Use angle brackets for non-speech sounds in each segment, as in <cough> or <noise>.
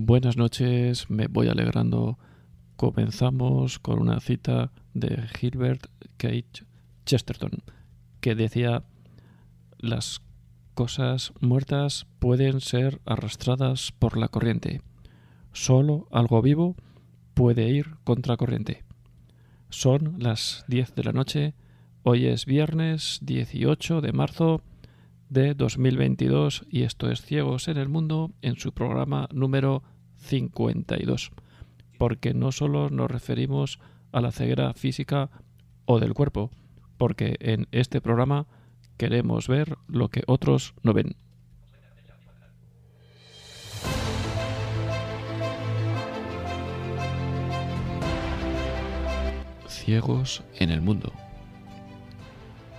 Buenas noches, me voy alegrando. Comenzamos con una cita de Gilbert Cage Chesterton, que decía, las cosas muertas pueden ser arrastradas por la corriente. Solo algo vivo puede ir contra corriente. Son las 10 de la noche. Hoy es viernes 18 de marzo de 2022 y esto es Ciegos en el Mundo en su programa número 52. Porque no solo nos referimos a la ceguera física o del cuerpo, porque en este programa queremos ver lo que otros no ven. Ciegos en el Mundo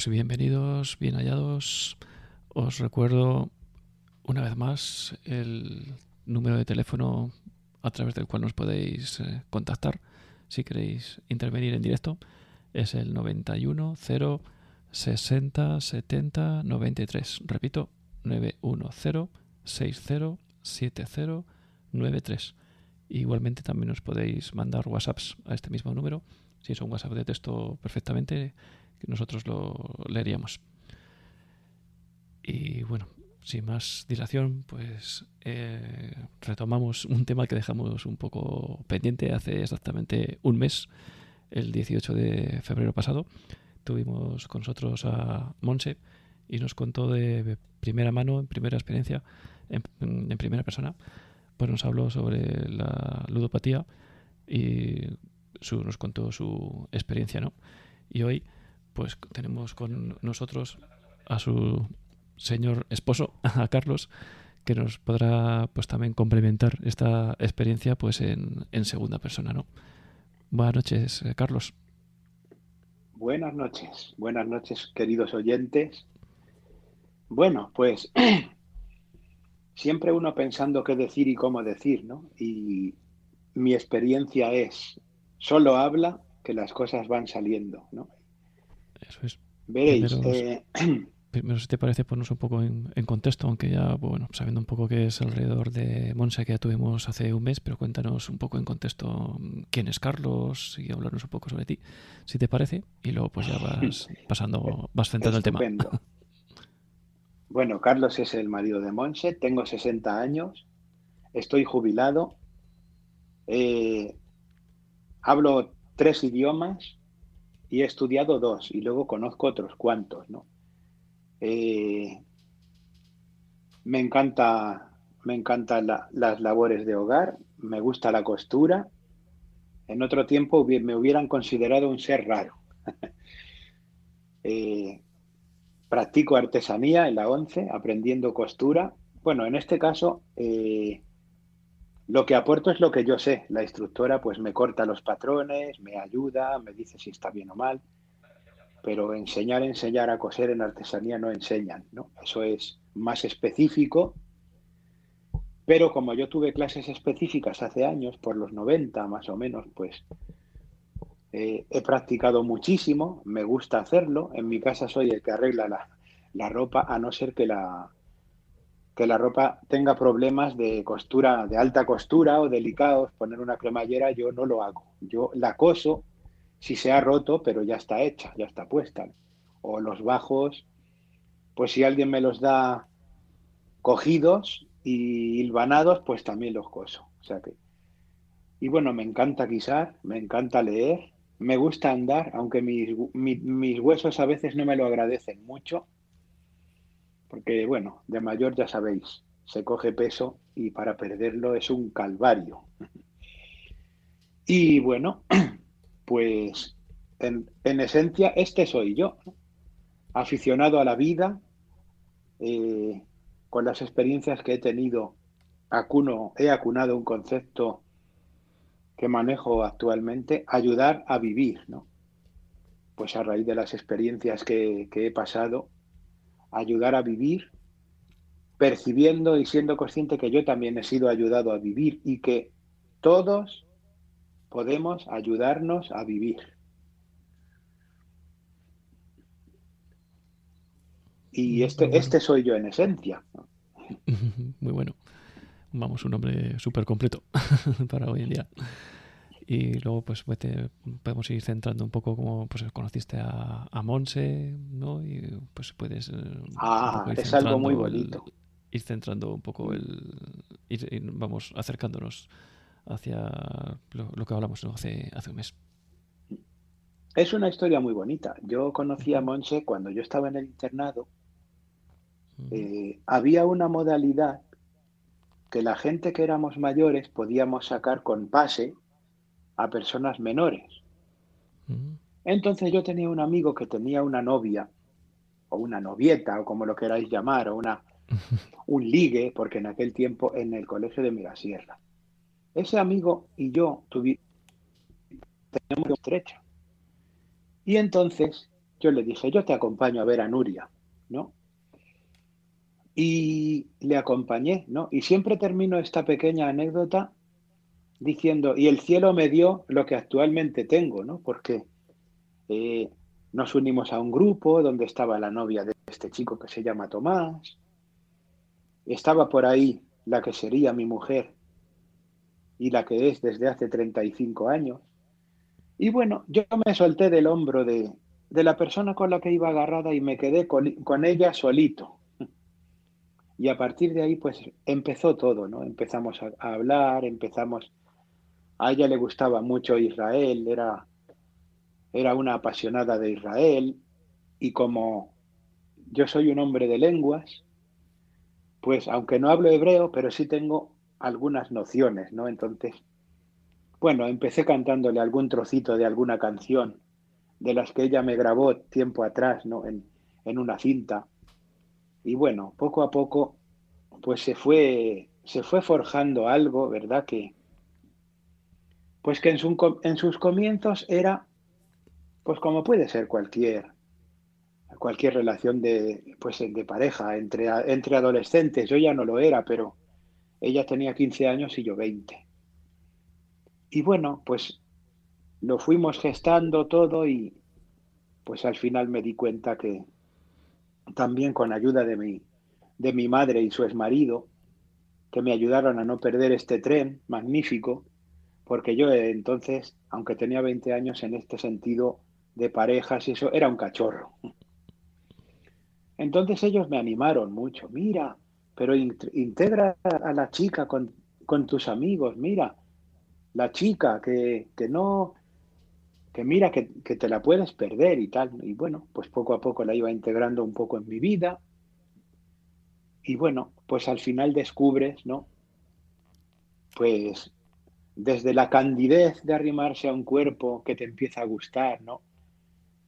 Bueno, pues bienvenidos, bien hallados. Os recuerdo una vez más el número de teléfono a través del cual nos podéis eh, contactar si queréis intervenir en directo. Es el 91 0 60 70 93. Repito, 910 60 70 93. Igualmente también nos podéis mandar WhatsApps a este mismo número. Si es un WhatsApp de texto perfectamente, que nosotros lo leeríamos. Y bueno, sin más dilación, pues eh, retomamos un tema que dejamos un poco pendiente hace exactamente un mes, el 18 de febrero pasado. Tuvimos con nosotros a Monse y nos contó de primera mano, en primera experiencia, en, primera persona, pues nos habló sobre la ludopatía y nos contó su experiencia, ¿no? Y hoy pues tenemos con nosotros a su señor esposo, <laughs> a Carlos, que nos podrá pues también complementar esta experiencia pues en, segunda persona, ¿no? Buenas noches, eh, Carlos. Buenas noches, buenas noches, queridos oyentes. Bueno, pues <clears throat> siempre uno pensando qué decir y cómo decir, ¿no? Y mi experiencia es, solo habla que las cosas van saliendo, ¿no? Eso es. Veréis. Eh, <clears throat> primero, si te parece, ponernos un poco en, contexto, aunque ya, bueno, sabiendo un poco qué es alrededor de Monse que ya tuvimos hace un mes, pero cuéntanos un poco en contexto quién es Carlos y hablarnos un poco sobre ti, si te parece, y luego pues ya vas <laughs> pasando, vas centrando el tema. <laughs> Bueno, Carlos es el marido de Monse, tengo 60 años, estoy jubilado, eh, hablo tres idiomas, y he estudiado dos y luego conozco otros cuantos, ¿no? Eh, me encanta, me encantan las labores de hogar, me gusta la costura. En otro tiempo me hubieran considerado un ser raro. <laughs> Eh, practico artesanía en la ONCE, aprendiendo costura. Bueno, en este caso, eh, lo que aporto es lo que yo sé. La instructora pues me corta los patrones, me ayuda, me dice si está bien o mal. Pero enseñar, enseñar a coser en artesanía no enseñan, ¿no? Eso es más específico. Pero como yo tuve clases específicas hace años, por los 90 más o menos, pues eh, he practicado muchísimo, me gusta hacerlo. En mi casa soy el que arregla la, la ropa, a no ser que la, que la ropa tenga problemas de costura, de alta costura o delicados, poner una cremallera, yo no lo hago. Yo la coso si se ha roto, pero ya está hecha, ya está puesta. O los bajos, pues si alguien me los da cogidos y hilvanados, pues también los coso. O sea que. Y bueno, me encanta guisar, me encanta leer, me gusta andar, aunque mis, mis huesos a veces no me lo agradecen mucho porque bueno, de mayor ya sabéis, se coge peso y para perderlo es un calvario. Y bueno, <clears throat> pues en, esencia este soy yo, aficionado a la vida, eh, con las experiencias que he tenido, acuno, he acunado un concepto que manejo actualmente, ayudar a vivir, ¿no? Pues a raíz de las experiencias que, que he pasado, ayudar a vivir, percibiendo y siendo consciente que yo también he sido ayudado a vivir y que todos podemos ayudarnos a vivir. Y este, este soy yo en esencia. <laughs> Muy bueno. Vamos, un nombre súper completo <laughs> para hoy en día. Y luego, pues, podemos ir centrando un poco como pues, conociste a, a Monse, ¿no? Y pues puedes. Eh, ah, es algo muy bonito. ir centrando un poco el. Ir, vamos, acercándonos hacia lo, que hablamos hace, hace un mes. Es una historia muy bonita. Yo conocí a Monse cuando yo estaba en el internado. Eh, había una modalidad que la gente que éramos mayores podíamos sacar con pase a personas menores. Entonces yo tenía un amigo que tenía una novia, o una novieta, o como lo queráis llamar, o una, <laughs> un ligue, porque en aquel tiempo en el colegio de Mirasierra. Ese amigo y yo tuvimos una estrecha. Y entonces yo le dije, yo te acompaño a ver a Nuria, ¿no? Y le acompañé, ¿no? Y siempre termino esta pequeña anécdota diciendo, y el cielo me dio lo que actualmente tengo, ¿no? Porque eh, nos unimos a un grupo donde estaba la novia de este chico que se llama Tomás, estaba por ahí la que sería mi mujer y la que es desde hace 35 años. Y bueno, yo me solté del hombro de, de la persona con la que iba agarrada y me quedé con, con ella solito. Y a partir de ahí, pues empezó todo, ¿no? Empezamos a, hablar, empezamos. A ella le gustaba mucho Israel, era, era una apasionada de Israel, y como yo soy un hombre de lenguas, pues aunque no hablo hebreo, pero sí tengo algunas nociones, ¿no? Entonces, bueno, empecé cantándole algún trocito de alguna canción de las que ella me grabó tiempo atrás, ¿no? En, en una cinta. Y bueno, poco a poco, pues se fue, se fue forjando algo, ¿verdad? Que, pues que en, sus comienzos era, pues como puede ser cualquier, cualquier relación de, pues de pareja entre, entre adolescentes. Yo ya no lo era, pero ella tenía 15 años y yo 20. Y bueno, pues lo fuimos gestando todo y pues al final me di cuenta que, también con ayuda de mi, de mi madre y su exmarido, que me ayudaron a no perder este tren magnífico, porque yo entonces, aunque tenía 20 años en este sentido de parejas y eso, era un cachorro. Entonces ellos me animaron mucho, mira, pero integra a la chica con, con tus amigos, mira, la chica que, que no, que mira que, te la puedes perder y tal. Y bueno, pues poco a poco la iba integrando un poco en mi vida. Y bueno, pues al final descubres, ¿no? Pues desde la candidez de arrimarse a un cuerpo que te empieza a gustar, ¿no?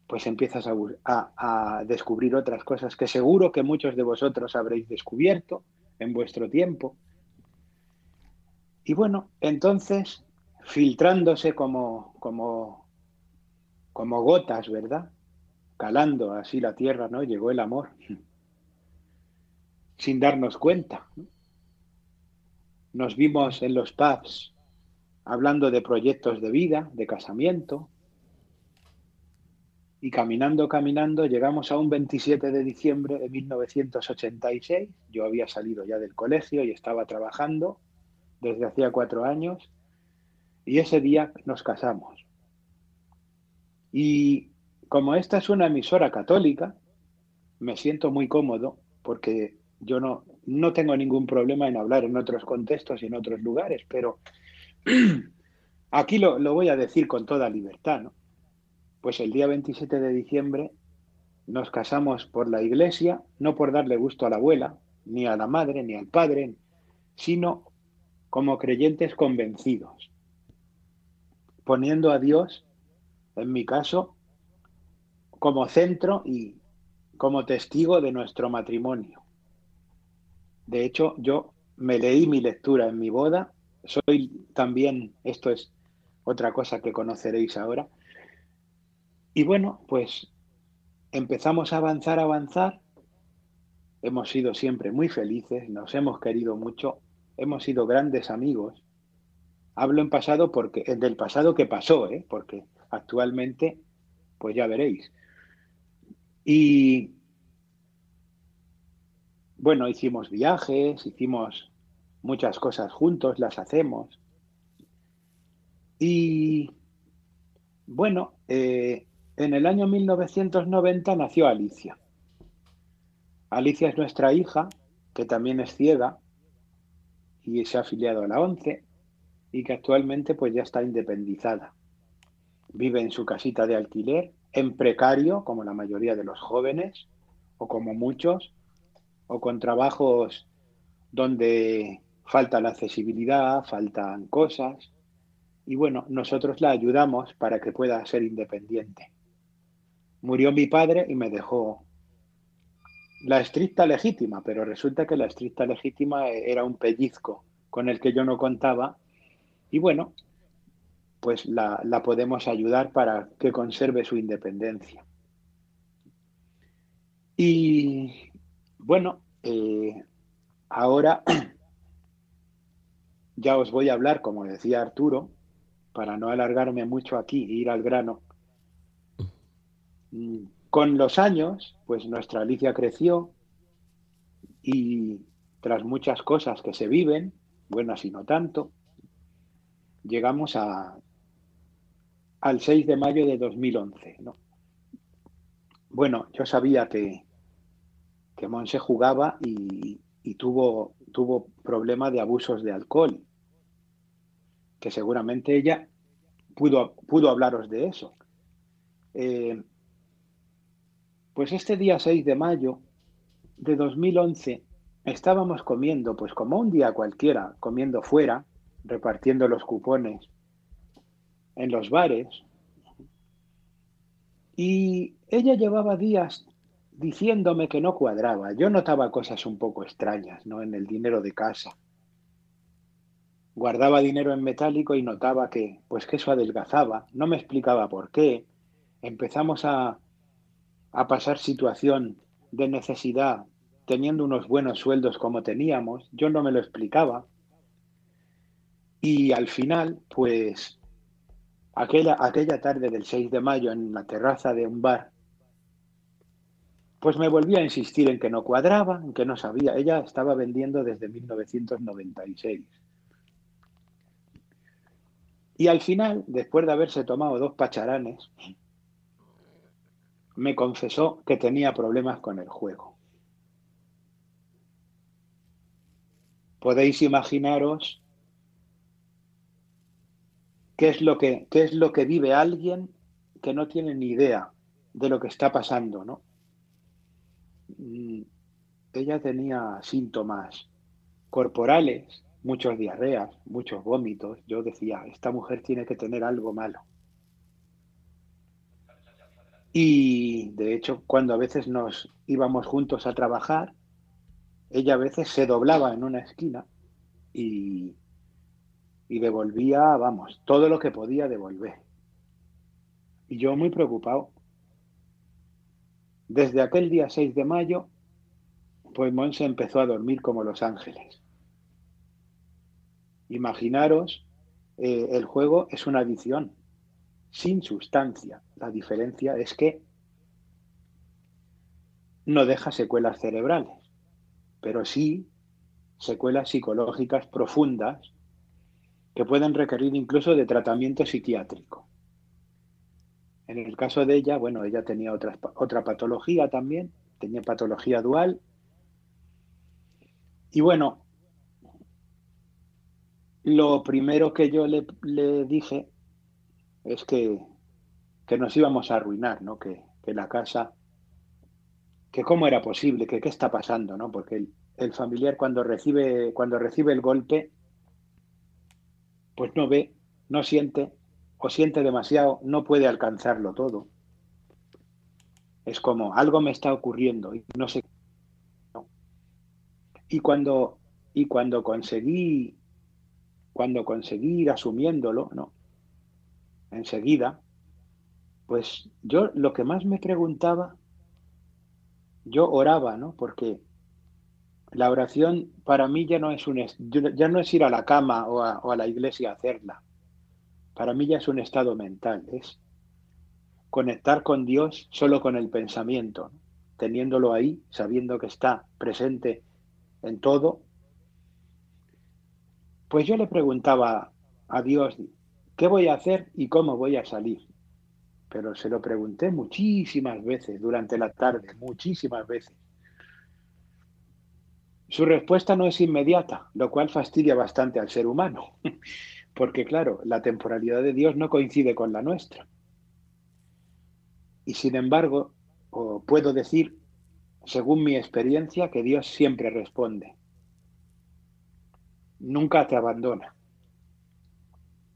Pues empiezas a, descubrir otras cosas que seguro que muchos de vosotros habréis descubierto en vuestro tiempo. Y bueno, entonces, filtrándose como, como como gotas, ¿verdad? Calando así la tierra, ¿no? Llegó el amor, sin darnos cuenta. Nos vimos en los pubs hablando de proyectos de vida, de casamiento, y caminando, caminando, llegamos a un 27 de diciembre de 1986. Yo había salido ya del colegio y estaba trabajando desde hacía cuatro años, y ese día nos casamos. Y como esta es una emisora católica, me siento muy cómodo porque yo no, no tengo ningún problema en hablar en otros contextos y en otros lugares, pero <clears throat> aquí lo, voy a decir con toda libertad, ¿no? Pues el día 27 de diciembre nos casamos por la iglesia, no por darle gusto a la abuela, ni a la madre, ni al padre, sino como creyentes convencidos, poniendo a Dios, en mi caso, como centro y como testigo de nuestro matrimonio. De hecho, yo me leí mi lectura en mi boda, soy también, esto es otra cosa que conoceréis ahora, y bueno, pues empezamos a avanzar, a avanzar, hemos sido siempre muy felices, nos hemos querido mucho, hemos sido grandes amigos. Hablo en pasado porque del pasado que pasó, ¿eh? porque actualmente, pues ya veréis. Y bueno, hicimos viajes, hicimos muchas cosas juntos, las hacemos. Y bueno, eh, en el año 1990 nació Alicia. Alicia es nuestra hija, que también es ciega y se ha afiliado a la ONCE y que actualmente pues ya está independizada. Vive en su casita de alquiler, en precario, como la mayoría de los jóvenes, o como muchos, o con trabajos donde falta la accesibilidad, faltan cosas, y bueno, nosotros la ayudamos para que pueda ser independiente. Murió mi padre y me dejó la estricta legítima, pero resulta que la estricta legítima era un pellizco con el que yo no contaba y bueno, pues la, podemos ayudar para que conserve su independencia. Y bueno, eh, ahora <clears throat> ya os voy a hablar, como decía Arturo, para no alargarme mucho aquí e ir al grano. Mm, con los años, pues nuestra Alicia creció y tras muchas cosas que se viven, buenas y no tanto, llegamos a, al 6 de mayo de 2011. Bueno, yo sabía que, que Monse jugaba y, tuvo, tuvo problema de abusos de alcohol, que seguramente ella pudo, pudo hablaros de eso. Eh, pues este día 6 de mayo de 2011 estábamos comiendo, pues como un día cualquiera, comiendo fuera, repartiendo los cupones en los bares. Y ella llevaba días diciéndome que no cuadraba. Yo notaba cosas un poco extrañas, ¿no? En el dinero de casa. Guardaba dinero en metálico y notaba que, pues que eso adelgazaba. No me explicaba por qué. Empezamos a a pasar situación de necesidad teniendo unos buenos sueldos como teníamos, yo no me lo explicaba. Y al final, pues, aquella, aquella tarde del 6 de mayo en la terraza de un bar, pues me volví a insistir en que no cuadraba, en que no sabía. Ella estaba vendiendo desde 1996. Y al final, después de haberse tomado dos pacharanes, me confesó que tenía problemas con el juego. Podéis imaginaros qué es lo que, qué es lo que vive alguien que no tiene ni idea de lo que está pasando, ¿no? Ella tenía síntomas corporales, muchos diarreas, muchos vómitos. Yo decía, esta mujer tiene que tener algo malo. Y de hecho, cuando a veces nos íbamos juntos a trabajar, ella a veces se doblaba en una esquina y, y devolvía, vamos, todo lo que podía devolver. Y yo muy preocupado. Desde aquel día 6 de mayo, pues Monse empezó a dormir como los ángeles. Imaginaros, eh, el juego es una adicción sin sustancia. La diferencia es que no deja secuelas cerebrales, pero sí secuelas psicológicas profundas que pueden requerir incluso de tratamiento psiquiátrico. En el caso de ella, bueno, ella tenía otra, otra patología también, tenía patología dual. Y bueno, lo primero que yo le, le dije es que, nos íbamos a arruinar, ¿no? Que, la casa que cómo era posible, que qué está pasando, ¿no? Porque el, el familiar cuando recibe, cuando recibe el golpe, pues no ve, no siente, o siente demasiado, no puede alcanzarlo todo. Es como algo me está ocurriendo y no sé. Y cuando y cuando conseguí cuando conseguí ir asumiéndolo, ¿no? Enseguida, pues yo lo que más me preguntaba, yo oraba, ¿no? Porque la oración para mí ya no es un ya no es ir a la cama o a, o a la iglesia a hacerla. Para mí ya es un estado mental, es conectar con Dios solo con el pensamiento, teniéndolo ahí, sabiendo que está presente en todo. Pues yo le preguntaba a Dios, ¿qué voy a hacer y cómo voy a salir? Pero se lo pregunté muchísimas veces durante la tarde, muchísimas veces. Su respuesta no es inmediata, lo cual fastidia bastante al ser humano, <laughs> porque claro, la temporalidad de Dios no coincide con la nuestra. Y sin embargo, puedo decir, según mi experiencia, que Dios siempre responde. Nunca te abandona.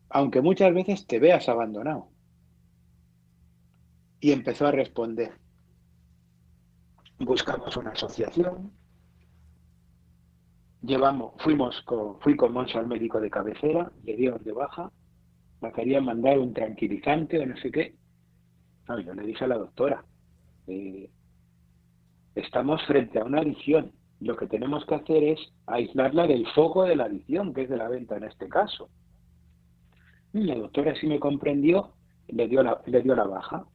Aunque muchas veces te veas abandonado. Y empezó a responder. Buscamos una asociación, llevamos, fuimos con, fui con Moncho al médico de cabecera, le dio de baja, me quería mandar un tranquilizante o no sé qué. Yo le dije a la doctora, eh, estamos frente a una adicción. Lo que tenemos que hacer es aislarla del foco de la adicción, que es de la venta en este caso. Y la doctora sí me comprendió, le dio la, le dio la baja.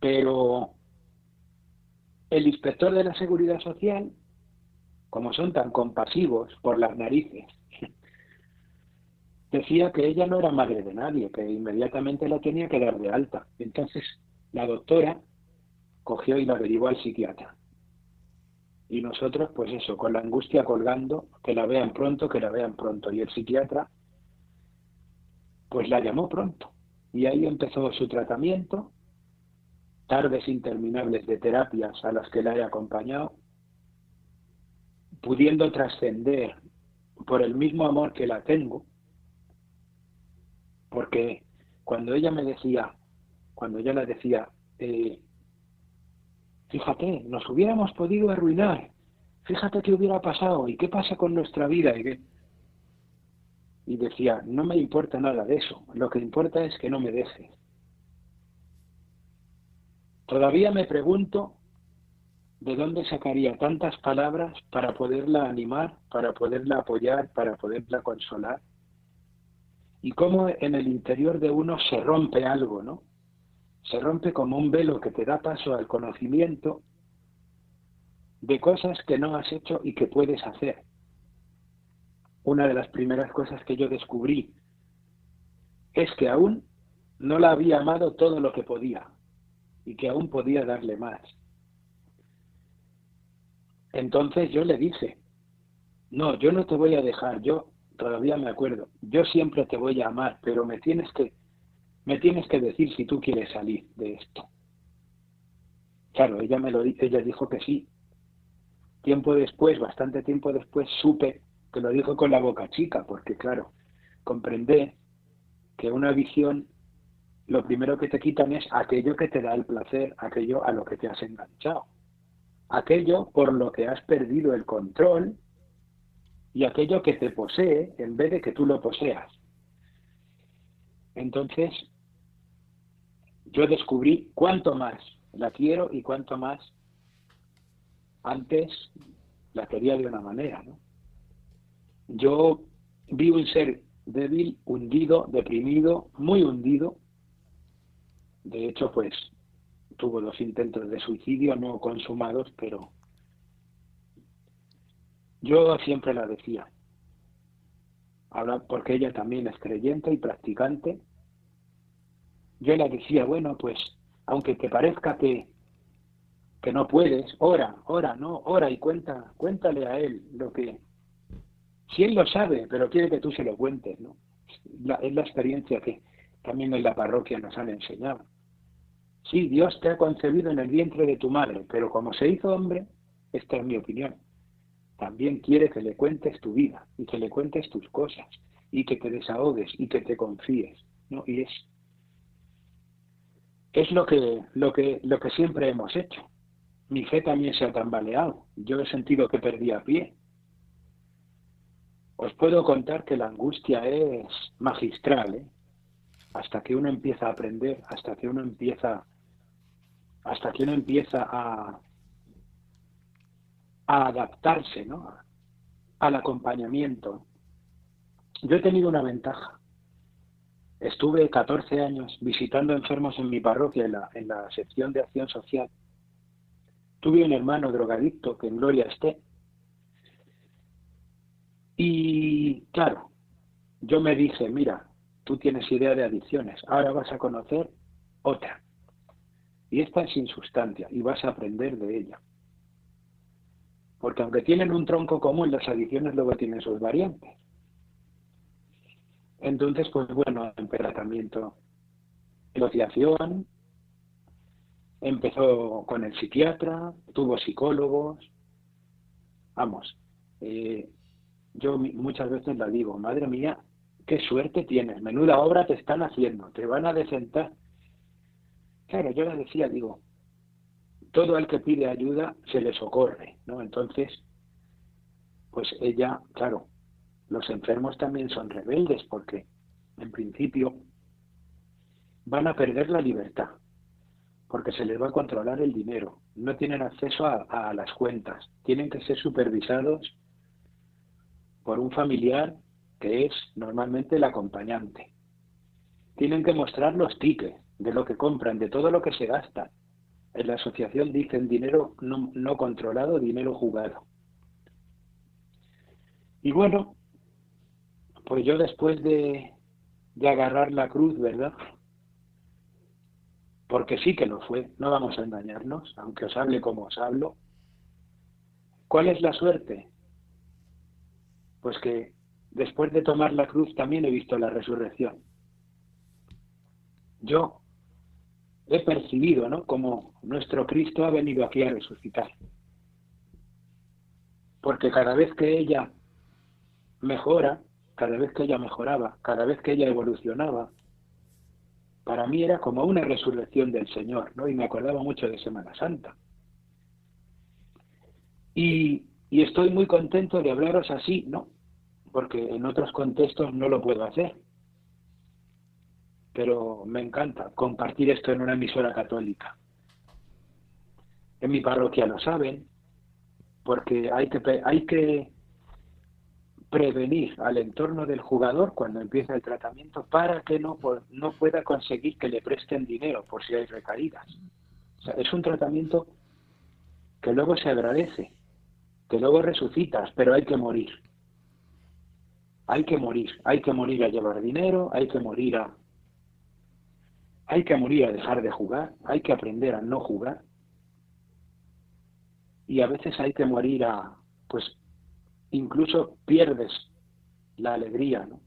Pero el inspector de la Seguridad Social como son tan compasivos por las narices, <laughs> decía que ella no era madre de nadie, que inmediatamente la tenía que dar de alta. Entonces la doctora cogió y la derivó al psiquiatra. Y nosotros, pues eso, con la angustia colgando, que la vean pronto, que la vean pronto. Y el psiquiatra, pues la llamó pronto. Y ahí empezó su tratamiento, tardes interminables de terapias a las que la he acompañado, pudiendo trascender por el mismo amor que la tengo, porque cuando ella me decía, cuando ella la decía, eh, fíjate, nos hubiéramos podido arruinar, fíjate qué hubiera pasado y qué pasa con nuestra vida y y decía, no me importa nada de eso, lo que importa es que no me dejes. Todavía me pregunto ¿de dónde sacaría tantas palabras para poderla animar, para poderla apoyar, para poderla consolar? Y cómo en el interior de uno se rompe algo, ¿no? Se rompe como un velo que te da paso al conocimiento de cosas que no has hecho y que puedes hacer. Una de las primeras cosas que yo descubrí es que aún no la había amado todo lo que podía y que aún podía darle más entonces yo le dije, no, yo no te voy a dejar, yo todavía me acuerdo, yo siempre te voy a amar, pero me tienes que, me tienes que decir si tú quieres salir de esto. Claro, ella me lo ella dijo que sí. Tiempo después, bastante tiempo después, supe que lo dijo con la boca chica, porque claro, comprendé que una visión, lo primero que te quitan es aquello que te da el placer, aquello a lo que te has enganchado aquello por lo que has perdido el control y aquello que te posee en vez de que tú lo poseas. Entonces, yo descubrí cuánto más la quiero y cuánto más antes la quería de una manera. Yo vi un ser débil, hundido, deprimido, muy hundido. De hecho, pues tuvo dos intentos de suicidio no consumados, pero yo siempre la decía, ahora porque ella también es creyente y practicante, yo la decía, bueno, pues aunque te parezca que, que no puedes, ora, ora, no, ora y cuenta, cuéntale a él lo que, si él lo sabe, pero quiere que tú se lo cuentes, ¿no? es la experiencia que también en la parroquia nos han enseñado Sí, Dios te ha concebido en el vientre de tu madre, pero como se hizo hombre, esta es mi opinión, también quiere que le cuentes tu vida y que le cuentes tus cosas y que te desahogues y que te confíes, ¿no? Y es es lo que lo que lo que siempre hemos hecho. Mi fe también se ha tambaleado. Yo he sentido que perdía pie. Os puedo contar que la angustia es magistral, ¿eh? hasta que uno empieza a aprender, hasta que uno empieza, hasta que uno empieza a, adaptarse ¿no? al acompañamiento. Yo he tenido una ventaja. Estuve 14 años visitando enfermos en mi parroquia, en la, en la sección de acción social. Tuve un hermano drogadicto que en gloria esté. Y claro, yo me dije, mira, tú tienes idea de adicciones, ahora vas a conocer otra. Y esta es sin sustancia y vas a aprender de ella. Porque aunque tienen un tronco común, las adicciones luego tienen sus variantes. Entonces, pues bueno, el tratamiento, negociación, empezó con el psiquiatra, tuvo psicólogos, vamos, eh, yo muchas veces la digo, madre mía, qué suerte tienes, menuda obra te están haciendo, te van a desentar. Claro, yo le decía, digo, todo el que pide ayuda se le socorre, ¿no? Entonces, pues ella, claro, los enfermos también son rebeldes porque, en principio, van a perder la libertad, porque se les va a controlar el dinero, no tienen acceso a, a las cuentas, tienen que ser supervisados por un familiar que es normalmente el acompañante. Tienen que mostrar los tickets de lo que compran, de todo lo que se gasta. En la asociación dicen dinero no, controlado, dinero jugado. Y bueno, pues yo después de, de agarrar la cruz, ¿verdad? Porque sí que lo fue, no vamos a engañarnos, aunque os hable como os hablo. ¿Cuál es la suerte? Pues que después de tomar la cruz también he visto la resurrección. Yo he percibido, ¿no? Como nuestro Cristo ha venido aquí a resucitar. Porque cada vez que ella mejora, cada vez que ella mejoraba, cada vez que ella evolucionaba, para mí era como una resurrección del Señor, ¿no? Y me acordaba mucho de Semana Santa. Y, y estoy muy contento de hablaros así, ¿no? porque en otros contextos no lo puedo hacer. Pero me encanta compartir esto en una emisora católica. En mi parroquia lo saben, porque hay que, hay que prevenir al entorno del jugador cuando empieza el tratamiento para que no, no pueda conseguir que le presten dinero por si hay recaídas. es un tratamiento que luego se agradece, que luego resucitas, pero hay que morir hay que morir, hay que morir a llevar dinero, hay que morir a hay que morir a dejar de jugar, hay que aprender a no jugar. Y a veces hay que morir a pues incluso pierdes la alegría, ¿no?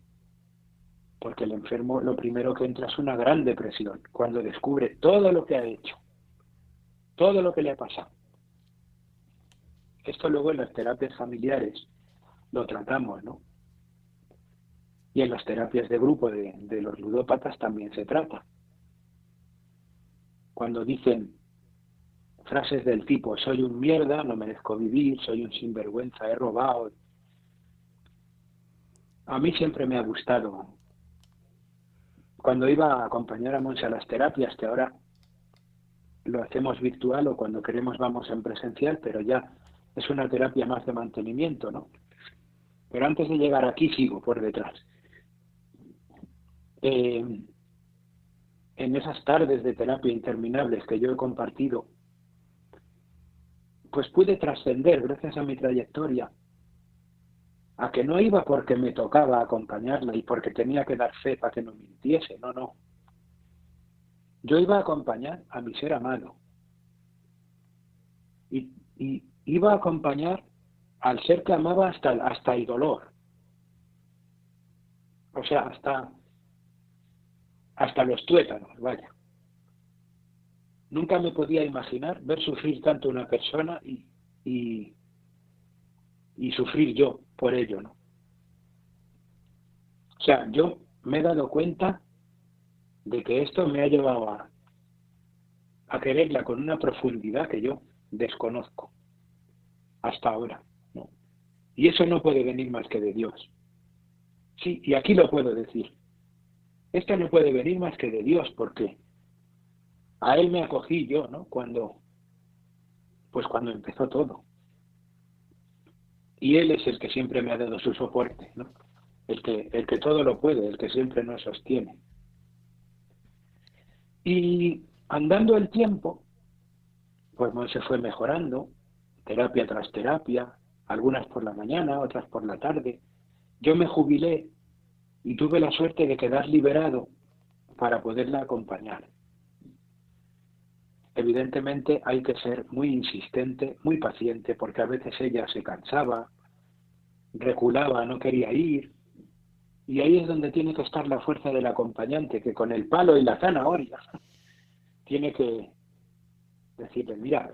Porque el enfermo lo primero que entra es una gran depresión cuando descubre todo lo que ha hecho, todo lo que le ha pasado. Esto luego en las terapias familiares lo tratamos, ¿no? Y en las terapias de grupo de, los ludópatas también se trata. Cuando dicen frases del tipo soy un mierda, no merezco vivir, soy un sinvergüenza, he robado. A mí siempre me ha gustado. Cuando iba a acompañar a Monse a las terapias, que ahora lo hacemos virtual o cuando queremos vamos en presencial, pero ya es una terapia más de mantenimiento, ¿no? Pero antes de llegar aquí sigo por detrás. Eh, en esas tardes de terapia interminables que yo he compartido, pues pude trascender, gracias a mi trayectoria, a que no iba porque me tocaba acompañarla y porque tenía que dar fe para que no mintiese, no, no. Yo iba a acompañar a mi ser amado. Y, iba a acompañar al ser que amaba hasta, hasta el dolor. O sea, hasta hasta los tuétanos, vaya. nunca me podía imaginar ver sufrir tanto una persona y, y, y sufrir yo por ello, ¿no? O sea, yo me he dado cuenta de que esto me ha llevado a, a quererla con una profundidad que yo desconozco hasta ahora. ¿no? Y eso no puede venir más que de Dios. Sí, y aquí lo puedo decir. Esto no puede venir más que de Dios, porque a Él me acogí yo, ¿no? Cuando, pues cuando empezó todo. Y Él es el que siempre me ha dado su soporte, ¿no? el que, el que todo lo puede, el que siempre nos sostiene. Y andando el tiempo, pues se fue mejorando, terapia tras terapia, algunas por la mañana, otras por la tarde. Yo me jubilé y tuve la suerte de quedar liberado para poderla acompañar. Evidentemente hay que ser muy insistente, muy paciente, porque a veces ella se cansaba, reculaba, no quería ir, y ahí es donde tiene que estar la fuerza del acompañante, que con el palo y la zanahoria <laughs> tiene que decirle, mira,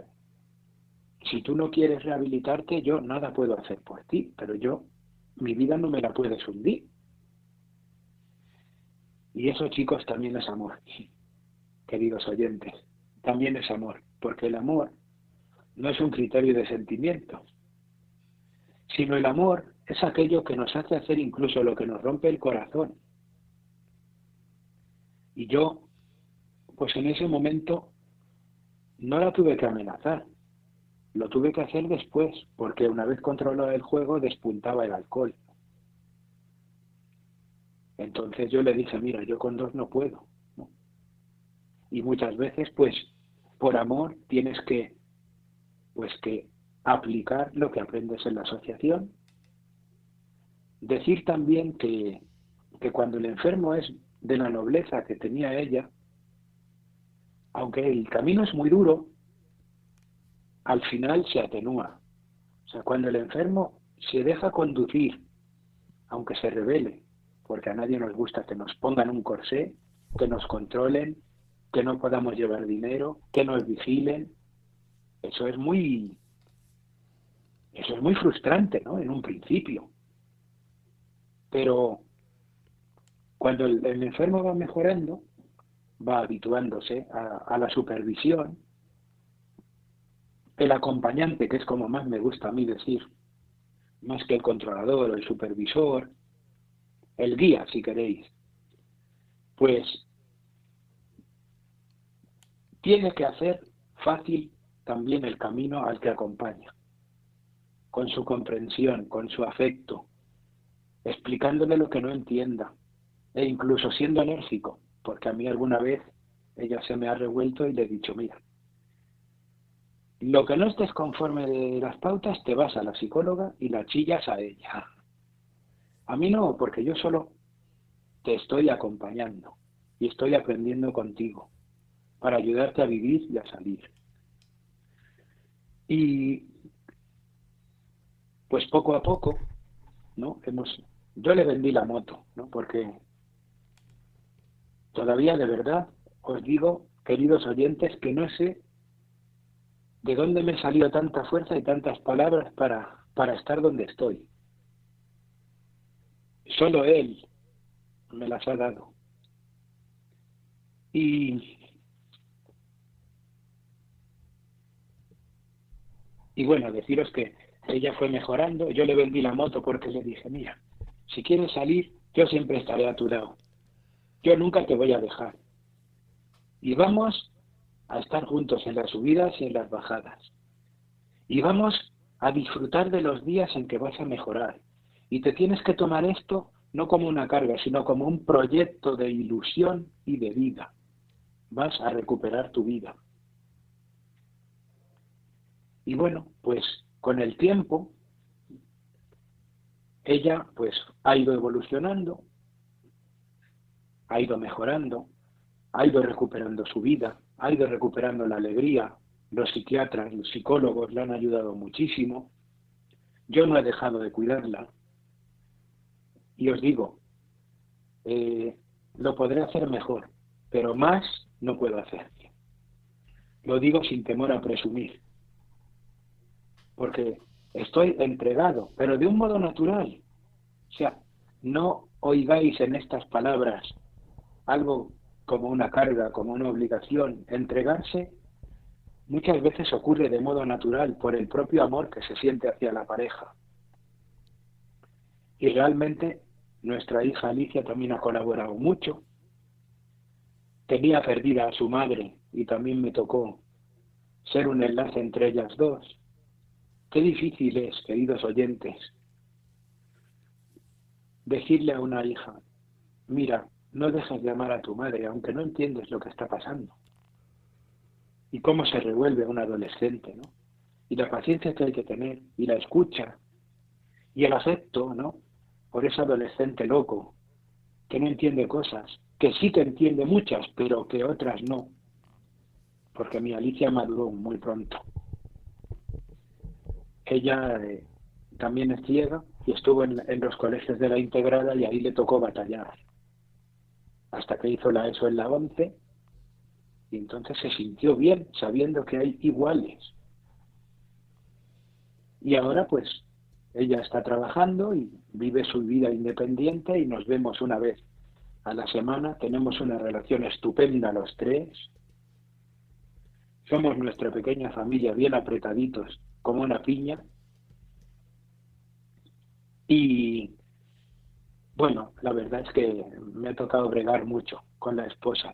si tú no quieres rehabilitarte, yo nada puedo hacer por ti, pero yo, mi vida no me la puedes hundir. Y eso, chicos, también es amor, queridos oyentes, también es amor, porque el amor no es un criterio de sentimiento, sino el amor es aquello que nos hace hacer incluso lo que nos rompe el corazón. Y yo, pues en ese momento, no la tuve que amenazar, lo tuve que hacer después, porque una vez controlado el juego despuntaba el alcohol. Entonces yo le dije, mira, yo con dos no puedo. Y muchas veces, pues, por amor tienes que, pues, que aplicar lo que aprendes en la asociación Decir también que, que cuando el enfermo es de la nobleza que tenía ella, aunque el camino es muy duro, al final se atenúa. O sea, cuando el enfermo se deja conducir, aunque se revele, porque a nadie nos gusta que nos pongan un corsé, que nos controlen, que no podamos llevar dinero, que nos vigilen, eso es muy eso es muy frustrante, ¿no? En un principio. Pero cuando el, enfermo va mejorando, va habituándose a, la supervisión, el acompañante, que es como más me gusta a mí decir, más que el controlador o el supervisor, el guía, si queréis, pues tiene que hacer fácil también el camino al que acompaña, con su comprensión, con su afecto, explicándole lo que no entienda e incluso siendo enérgico, porque a mí alguna vez ella se me ha revuelto y le he dicho, mira, lo que no estés conforme de las pautas, te vas a la psicóloga y la chillas a ella. A mí no, porque yo solo te estoy acompañando y estoy aprendiendo contigo para ayudarte a vivir y a salir. Y pues poco a poco, ¿no? Hemos yo le vendí la moto, ¿no? Porque todavía de verdad os digo, queridos oyentes, que no sé de dónde me salió tanta fuerza y tantas palabras para, para estar donde estoy. Solo Él me las ha dado. Y, y bueno, deciros que ella fue mejorando, yo le vendí la moto porque le dije, mira, si quieres salir, yo siempre estaré a tu lado. Yo nunca te voy a dejar. Y vamos a estar juntos en las subidas y en las bajadas. Y vamos a disfrutar de los días en que vas a mejorar. Y te tienes que tomar esto no como una carga, sino como un proyecto de ilusión y de vida. Vas a recuperar tu vida. Y bueno, pues con el tiempo ella pues ha ido evolucionando, ha ido mejorando, ha ido recuperando su vida, ha ido recuperando la alegría, los psiquiatras, los psicólogos le han ayudado muchísimo, yo no he dejado de cuidarla y os digo, eh, lo podré hacer mejor, pero más no puedo hacer. Lo digo sin temor a presumir, porque estoy entregado, pero de un modo natural. O sea, no oigáis en estas palabras algo como una carga, como una obligación. Entregarse muchas veces ocurre de modo natural por el propio amor que se siente hacia la pareja. Y realmente nuestra hija Alicia también ha colaborado mucho. Tenía perdida a su madre y también me tocó ser un enlace entre ellas dos. Qué difícil es, queridos oyentes, decirle a una hija, mira, no dejes de amar a tu madre, aunque no entiendes lo que está pasando. Y cómo se revuelve un adolescente, ¿no? Y la paciencia que hay que tener, y la escucha, y el afecto, ¿no? Por ese adolescente loco, que no entiende cosas, que sí que entiende muchas, pero que otras no. Porque mi Alicia maduró muy pronto. Ella eh, también es ciega y estuvo en, los colegios de la integrada y ahí le tocó batallar hasta que hizo la ESO en la 11 y entonces se sintió bien sabiendo que hay iguales. Y ahora pues ella está trabajando y vive su vida independiente y nos vemos una vez a la semana, tenemos una relación estupenda los tres. Somos nuestra pequeña familia bien apretaditos como una piña. Y bueno, la verdad es que me ha tocado bregar mucho con la esposa.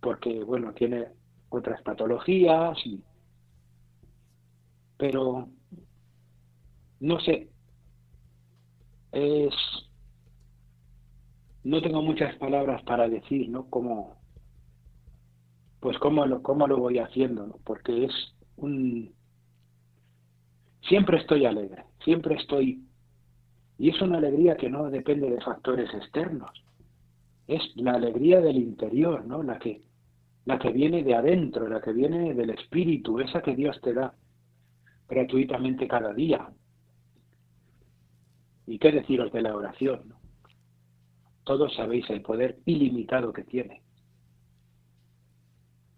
Porque, bueno, tiene otras patologías, pero no sé, es no tengo muchas palabras para decir, ¿no? Cómo, pues cómo lo, cómo lo voy haciendo, ¿no? Porque es un... Siempre estoy alegre, siempre estoy y es una alegría que no depende de factores externos. Es la alegría del interior, ¿no? La que, la que viene de adentro, la que viene del espíritu, esa que Dios te da gratuitamente cada día. ¿Y qué deciros de la oración? Todos sabéis el poder ilimitado que tiene.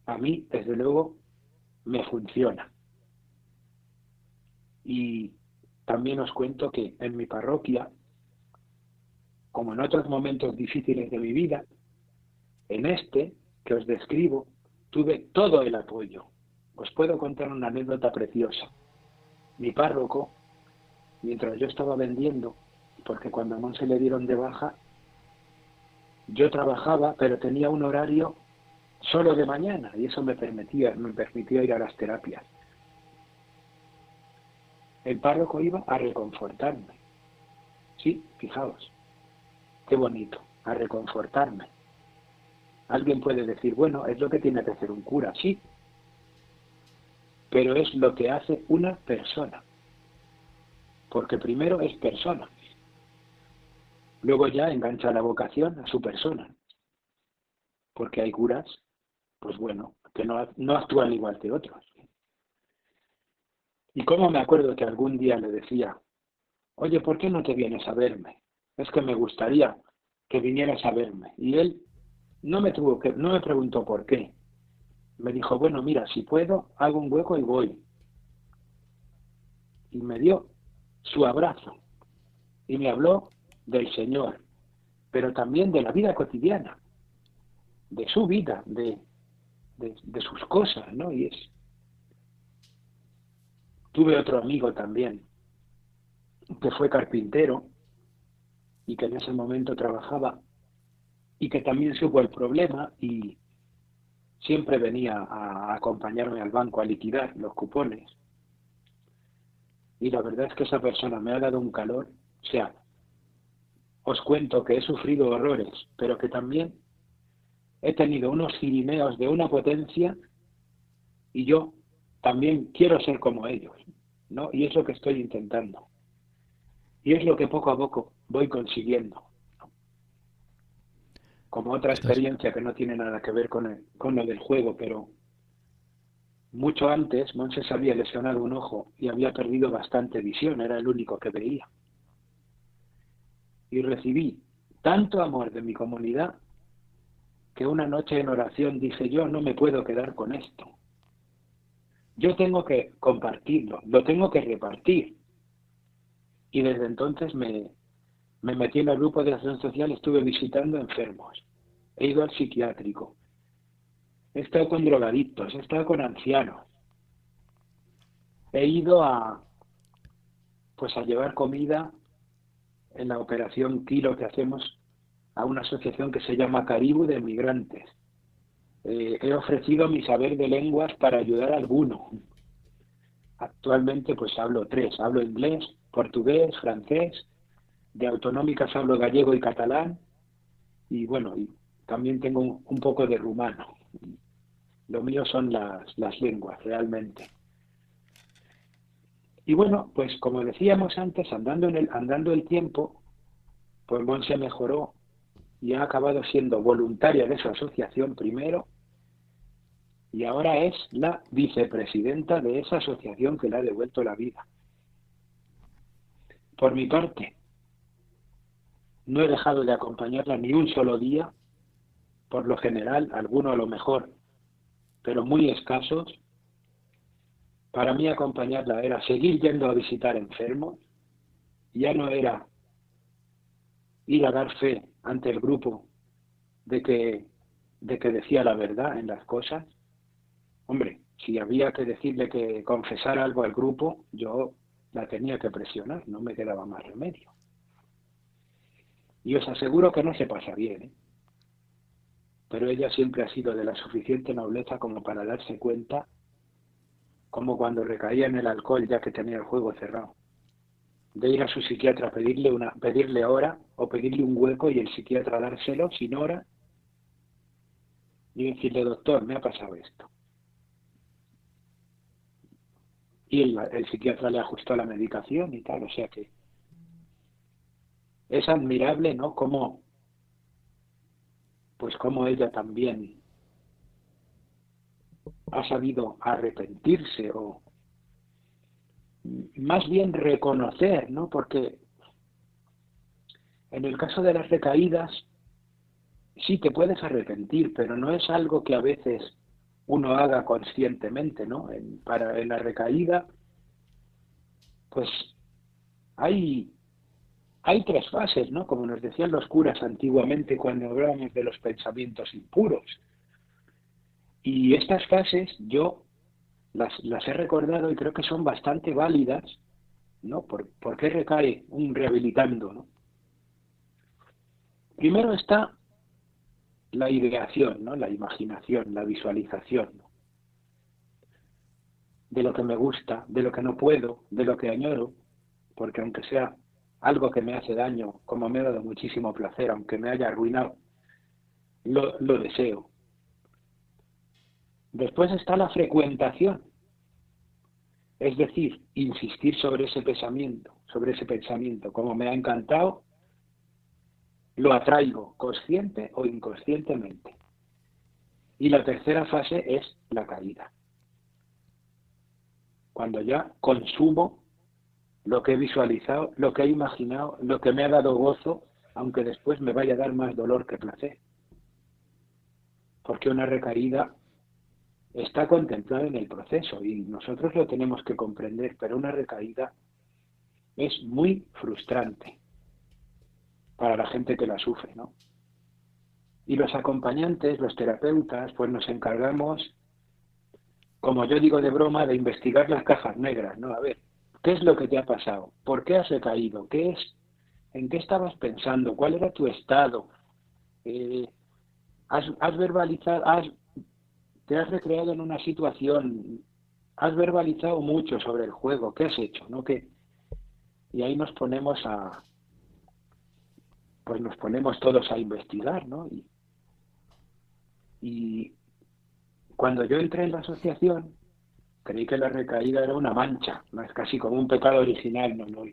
A mí, desde luego, me funciona. Y también os cuento que en mi parroquia, como en otros momentos difíciles de mi vida, en este que os describo, tuve todo el apoyo. Os puedo contar una anécdota preciosa. Mi párroco, mientras yo estaba vendiendo, porque cuando no se le dieron de baja, yo trabajaba, pero tenía un horario solo de mañana y eso me permitía, me permitía ir a las terapias. El párroco iba a reconfortarme. Sí, fijaos, qué bonito, a reconfortarme. Alguien puede decir, bueno, es lo que tiene que hacer un cura, sí, pero es lo que hace una persona. Porque primero es persona. Luego ya engancha la vocación a su persona. Porque hay curas, pues bueno, que no, no actúan igual que otros. Y cómo me acuerdo que algún día le decía, oye, ¿por qué no te vienes a verme? Es que me gustaría que vinieras a verme. Y él no me tuvo que, no me preguntó por qué. Me dijo, bueno, mira, si puedo, hago un hueco y voy. Y me dio su abrazo. Y me habló del Señor, pero también de la vida cotidiana, de su vida, de, de, sus cosas, ¿no? Y es, Tuve otro amigo también, que fue carpintero y que en ese momento trabajaba y que también supo el problema y siempre venía a acompañarme al banco a liquidar los cupones. Y la verdad es que esa persona me ha dado un calor, o sea, os cuento que he sufrido horrores, pero que también he tenido unos girimeos de una potencia y yo también quiero ser como ellos, ¿no? Y es lo que estoy intentando. Y es lo que poco a poco voy consiguiendo. Como otra experiencia que no tiene nada que ver con, con lo del juego, pero mucho antes Monse se había lesionado un ojo y había perdido bastante visión, era el único que veía. Y recibí tanto amor de mi comunidad que una noche en oración dije, yo no me puedo quedar con esto. Yo tengo que compartirlo, lo tengo que repartir. Y desde entonces me, me metí en el grupo de acción social, estuve visitando enfermos, he ido al psiquiátrico, he estado con drogadictos, he estado con ancianos, he ido a pues a llevar comida en la operación Kilo que hacemos a una asociación que se llama Caribu de Migrantes. Eh, he ofrecido mi saber de lenguas para ayudar a alguno. Actualmente pues hablo tres, hablo inglés, portugués, francés, de autonómicas hablo gallego y catalán y bueno, y también tengo un, poco de rumano. Lo mío son las, las lenguas realmente. Y bueno, pues como decíamos antes, andando, el, andando el tiempo, pues Monse mejoró y ha acabado siendo voluntaria de su asociación primero y ahora es la vicepresidenta de esa asociación que le ha devuelto la vida. Por mi parte, no he dejado de acompañarla ni un solo día, por lo general, alguno a lo mejor, pero muy escasos, para mí acompañarla era seguir yendo a visitar enfermos, ya no era ir a dar fe ante el grupo de que, de que decía la verdad en las cosas. Hombre, si había que decirle que confesar algo al grupo, yo la tenía que presionar, no me quedaba más remedio. Y os aseguro que no se pasa bien, ¿eh? pero ella siempre ha sido de la suficiente nobleza como para darse cuenta como cuando recaía en el alcohol ya que tenía el juego cerrado. De ir a su psiquiatra a pedirle, una, pedirle hora o pedirle un hueco y el psiquiatra dárselo sin hora y decirle, doctor, me ha pasado esto. Y el, el psiquiatra le ajustó la medicación y tal, o sea que es admirable, ¿no? Como, pues como ella también ha sabido arrepentirse o más bien reconocer, ¿no? Porque en el caso de las recaídas, sí te puedes arrepentir, pero no es algo que a veces uno haga conscientemente, ¿no? En, para en la recaída, pues hay, hay tres fases, ¿no? Como nos decían los curas antiguamente cuando hablábamos de los pensamientos impuros. Y estas fases yo las, las he recordado y creo que son bastante válidas, ¿no? ¿Por, qué recae un rehabilitando, ¿no? Primero está la ideación, ¿no? La imaginación, la visualización, De lo que me gusta, de lo que no puedo, de lo que añoro, porque aunque sea algo que me hace daño, como me ha dado muchísimo placer, aunque me haya arruinado, lo, lo deseo. Después está la frecuentación, es decir, insistir sobre ese pensamiento, sobre ese pensamiento. Como me ha encantado, lo atraigo consciente o inconscientemente. Y la tercera fase es la caída. Cuando ya consumo lo que he visualizado, lo que he imaginado, lo que me ha dado gozo, aunque después me vaya a dar más dolor que placer. Porque una recaída está contemplado en el proceso y nosotros lo tenemos que comprender, pero una recaída es muy frustrante para la gente que la sufre, ¿no? Y los acompañantes, los terapeutas, pues nos encargamos, como yo digo de broma, de investigar las cajas negras, ¿no? A ver, ¿qué es lo que te ha pasado? ¿Por qué has recaído? ¿Qué es? ¿En qué estabas pensando? ¿Cuál era tu estado? Eh, has, verbalizado, te has recreado en una situación, has verbalizado mucho sobre el juego, ¿qué has hecho? ¿No? Y ahí nos ponemos a, pues nos ponemos todos a investigar, ¿no? Y cuando yo entré en la asociación, creí que la recaída era una mancha, es casi como un pecado original, no, no.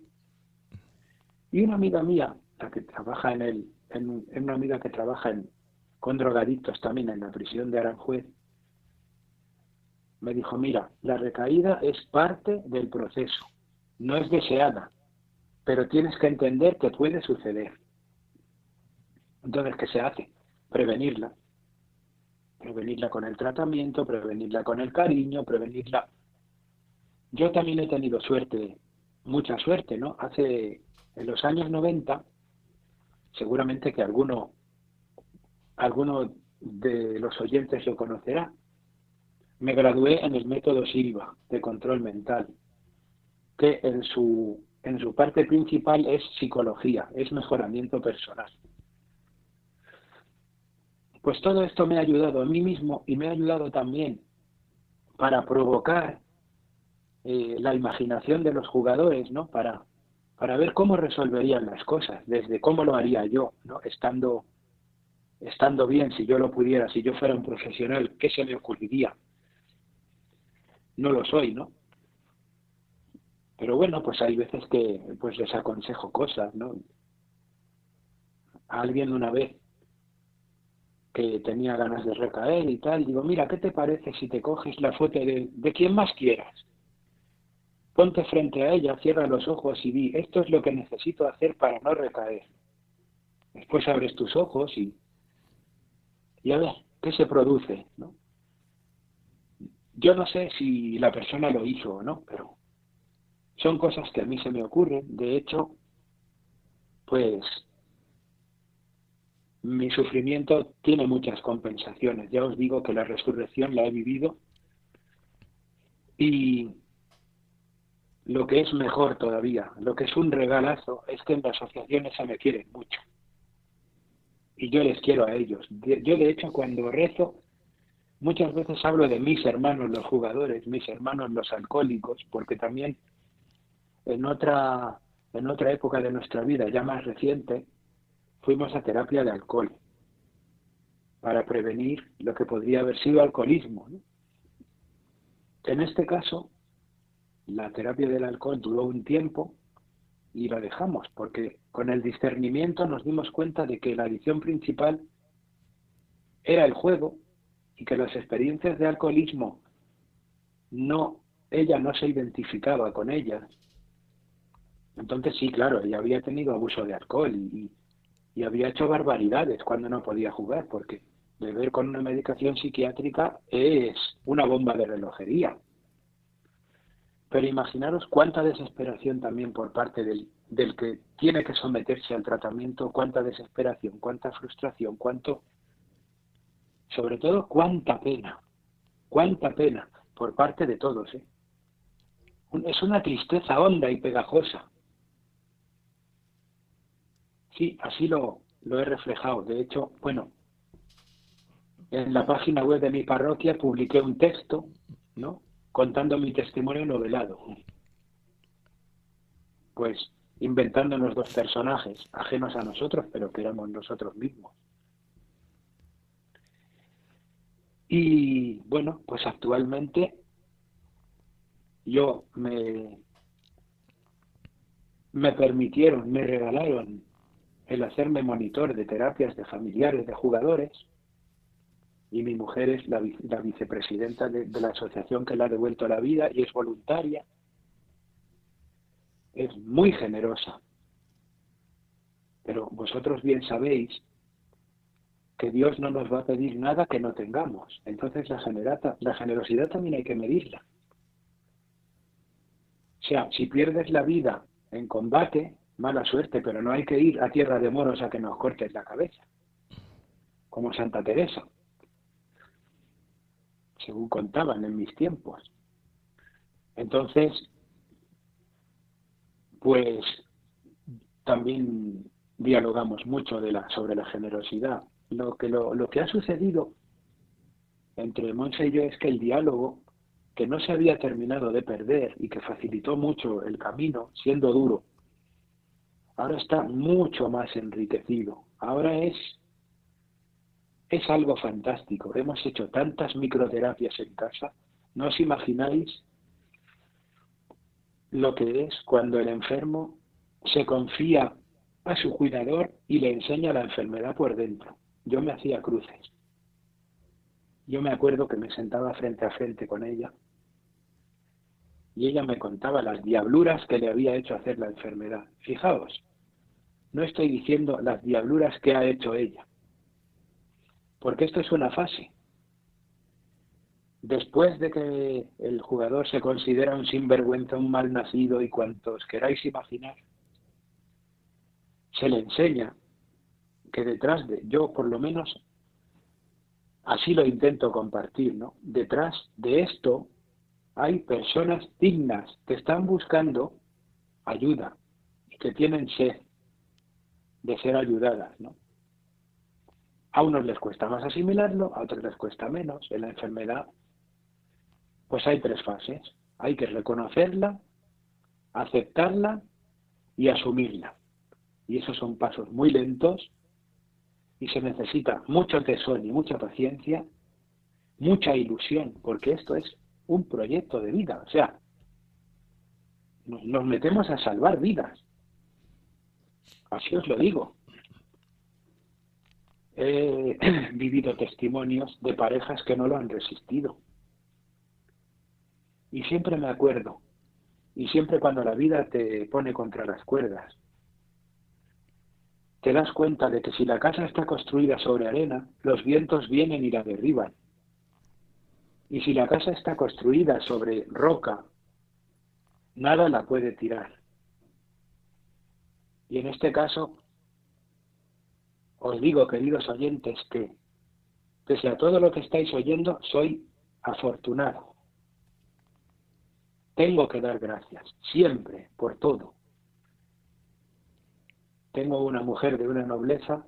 Y una amiga mía, la que trabaja en el, en, una amiga que trabaja en, con drogadictos también en la prisión de Aranjuez, me dijo, mira, la recaída es parte del proceso, no es deseada, pero tienes que entender que puede suceder. Entonces, ¿qué se hace? Prevenirla. Prevenirla con el tratamiento, prevenirla con el cariño, prevenirla... Yo también he tenido suerte, mucha suerte, ¿no? Hace, en los años 90, seguramente que alguno, alguno de los oyentes lo conocerá. Me gradué en el método Silva de control mental, que en su, en su parte principal es psicología, es mejoramiento personal. Pues todo esto me ha ayudado a mí mismo y me ha ayudado también para provocar eh, la imaginación de los jugadores, ¿no? Para, para ver cómo resolverían las cosas, desde cómo lo haría yo, ¿no? Estando, estando bien, si yo lo pudiera, si yo fuera un profesional, ¿qué se me ocurriría? No lo soy, ¿no? Pero bueno, pues hay veces que pues les aconsejo cosas, ¿no? A alguien una vez que tenía ganas de recaer y tal, digo, mira, ¿qué te parece si te coges la foto de, de quien más quieras? Ponte frente a ella, cierra los ojos y di, esto es lo que necesito hacer para no recaer. Después abres tus ojos y, y a ver, ¿qué se produce? ¿no? Yo no sé si la persona lo hizo o no, pero son cosas que a mí se me ocurren. De hecho, pues mi sufrimiento tiene muchas compensaciones. Ya os digo que la resurrección la he vivido y lo que es mejor todavía, lo que es un regalazo, es que en las asociaciones se me quieren mucho. Y yo les quiero a ellos. Yo de hecho cuando rezo, muchas veces hablo de mis hermanos los jugadores, mis hermanos los alcohólicos, porque también en otra, en otra época de nuestra vida, ya más reciente, fuimos a terapia de alcohol para prevenir lo que podría haber sido alcoholismo. En este caso, la terapia del alcohol duró un tiempo y la dejamos, porque con el discernimiento nos dimos cuenta de que la adicción principal era el juego y que las experiencias de alcoholismo no, ella no se identificaba con ellas. Entonces sí, claro, ella había tenido abuso de alcohol y, y había hecho barbaridades cuando no podía jugar, porque beber con una medicación psiquiátrica es una bomba de relojería. Pero imaginaros cuánta desesperación también por parte del, del que tiene que someterse al tratamiento, cuánta desesperación, cuánta frustración, cuánto, sobre todo cuánta pena, cuánta pena por parte de todos. ¿eh? Es una tristeza honda y pegajosa Sí, así lo, lo he reflejado. De hecho, bueno, en la página web de mi parroquia publiqué un texto, ¿no? Contando mi testimonio novelado. Pues inventándonos dos personajes ajenos a nosotros, pero que éramos nosotros mismos. Y bueno, pues actualmente yo me, me permitieron, me regalaron el hacerme monitor de terapias de familiares de jugadores y mi mujer es la, vicepresidenta de, la asociación que le ha devuelto la vida y es voluntaria. Es muy generosa. Pero vosotros bien sabéis que Dios no nos va a pedir nada que no tengamos. Entonces la, generata, la generosidad también hay que medirla. O sea, si pierdes la vida en combate, mala suerte, pero no hay que ir a tierra de moros a que nos cortes la cabeza, como Santa Teresa, según contaban en mis tiempos. Entonces, pues también dialogamos mucho de la, sobre la generosidad. Lo que, lo, lo que ha sucedido entre Monse y yo es que el diálogo, que no se había terminado de perder y que facilitó mucho el camino, siendo duro, ahora está mucho más enriquecido. Ahora es, es algo fantástico. Hemos hecho tantas microterapias en casa. No os imagináis lo que es cuando el enfermo se confía a su cuidador y le enseña la enfermedad por dentro. Yo me hacía cruces. Yo me acuerdo que me sentaba frente a frente con ella y ella me contaba las diabluras que le había hecho hacer la enfermedad. Fijaos, no estoy diciendo las diabluras que ha hecho ella, porque esto es una fase. después de que el jugador se considera un sinvergüenza, un mal nacido y cuantos queráis imaginar, se le enseña que detrás de, yo por lo menos así lo intento compartir, ¿no? Detrás de esto hay personas dignas que están buscando ayuda y que tienen sed de ser ayudadas, ¿no? A unos les cuesta más asimilarlo, a otros les cuesta menos. En la enfermedad, pues hay tres fases. Hay que reconocerla, aceptarla y asumirla. Y esos son pasos muy lentos y se necesita mucho tesón y mucha paciencia, mucha ilusión, porque esto es un proyecto de vida. O sea, nos metemos a salvar vidas. Así os lo digo. He <clears throat> vivido testimonios de parejas que no lo han resistido. Y siempre me acuerdo, y siempre cuando la vida te pone contra las cuerdas, te das cuenta de que si la casa está construida sobre arena, los vientos vienen y la derriban. Y si la casa está construida sobre roca, nada la puede tirar. Y en este caso, os digo, queridos oyentes, que pese a todo lo que estáis oyendo, soy afortunado. Tengo que dar gracias, siempre, por todo. Tengo una mujer de una nobleza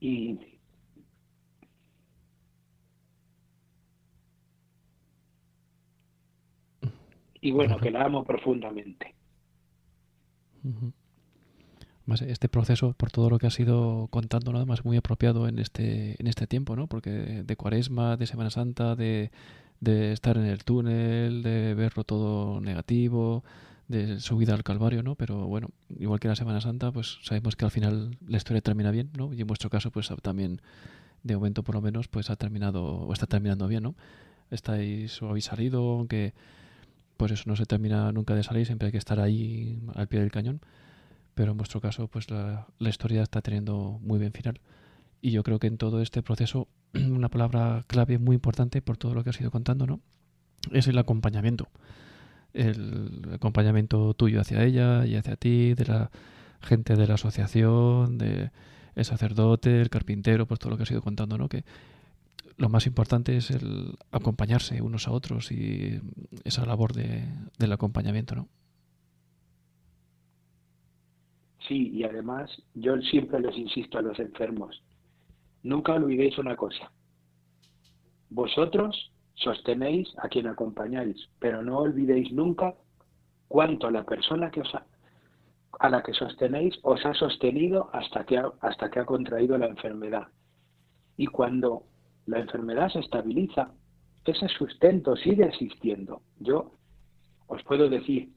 y y bueno, que la amo profundamente. Este proceso, por todo lo que has ido contando, nada más muy apropiado en este, en este tiempo, ¿no? Porque de Cuaresma, de Semana Santa, de, de estar en el túnel, de verlo todo negativo, de subida al Calvario, ¿no? Pero bueno, igual que la Semana Santa, pues sabemos que al final la historia termina bien, ¿no? Y en vuestro caso, pues también, de momento por lo menos, pues ha terminado, o está terminando bien, ¿no? Estáis o habéis salido, aunque pues eso no se termina nunca de salir, siempre hay que estar ahí al pie del cañón. Pero en vuestro caso, pues la, historia está teniendo muy bien final. Y yo creo que en todo este proceso, <clears throat> una palabra clave muy importante por todo lo que has ido contando, ¿no? Es el acompañamiento. El acompañamiento tuyo hacia ella y hacia ti, de la gente de la asociación, de el sacerdote, el carpintero, pues todo lo que has ido contando, ¿no? Lo más importante es el acompañarse unos a otros y esa labor de, del acompañamiento, ¿no? Sí, y además yo siempre les insisto a los enfermos, nunca olvidéis una cosa, vosotros sostenéis a quien acompañáis, pero no olvidéis nunca cuánto la persona que os a la que sostenéis os ha sostenido hasta que hasta que ha contraído la enfermedad. Y cuando la enfermedad se estabiliza, ese sustento sigue existiendo. Yo os puedo decir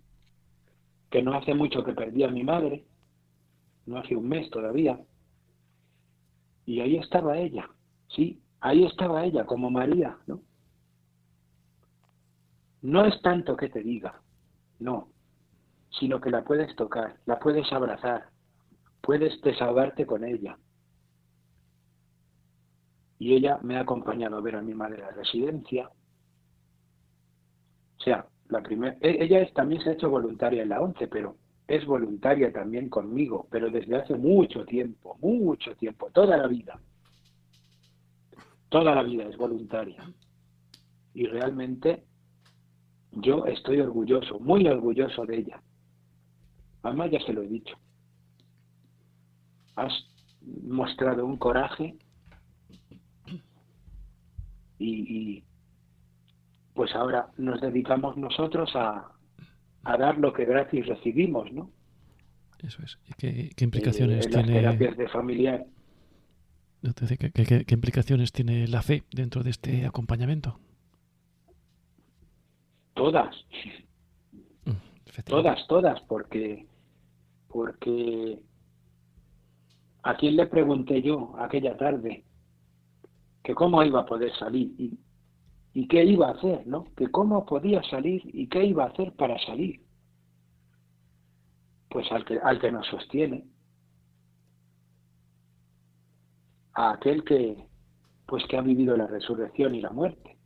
que no hace mucho que perdí a mi madre, no hace un mes todavía, y ahí estaba ella, sí, ahí estaba ella como María, ¿no? No es tanto que te diga, no, sino que la puedes tocar, la puedes abrazar, puedes desahogarte con ella, y ella me ha acompañado a ver a mi madre a la residencia. O sea, la primera, e, ella también se ha hecho voluntaria en la ONCE, pero es voluntaria también conmigo, pero desde hace mucho tiempo, mucho tiempo, toda la vida. Toda la vida es voluntaria. Y realmente yo estoy orgulloso, muy orgulloso de ella. Además ya se lo he dicho. Has mostrado un coraje y, pues ahora nos dedicamos nosotros a, dar lo que gratis recibimos, ¿no? Eso es. qué, implicaciones eh, tiene? terapias de familiar. ¿qué, implicaciones tiene la fe dentro de este acompañamiento? Todas. Mm, todas, todas, porque porque a quién le pregunté yo aquella tarde que cómo iba a poder salir y, y qué iba a hacer, ¿no? Que cómo podía salir y qué iba a hacer para salir. Pues al que, al que nos sostiene, a aquel que, pues que ha vivido la resurrección y la muerte.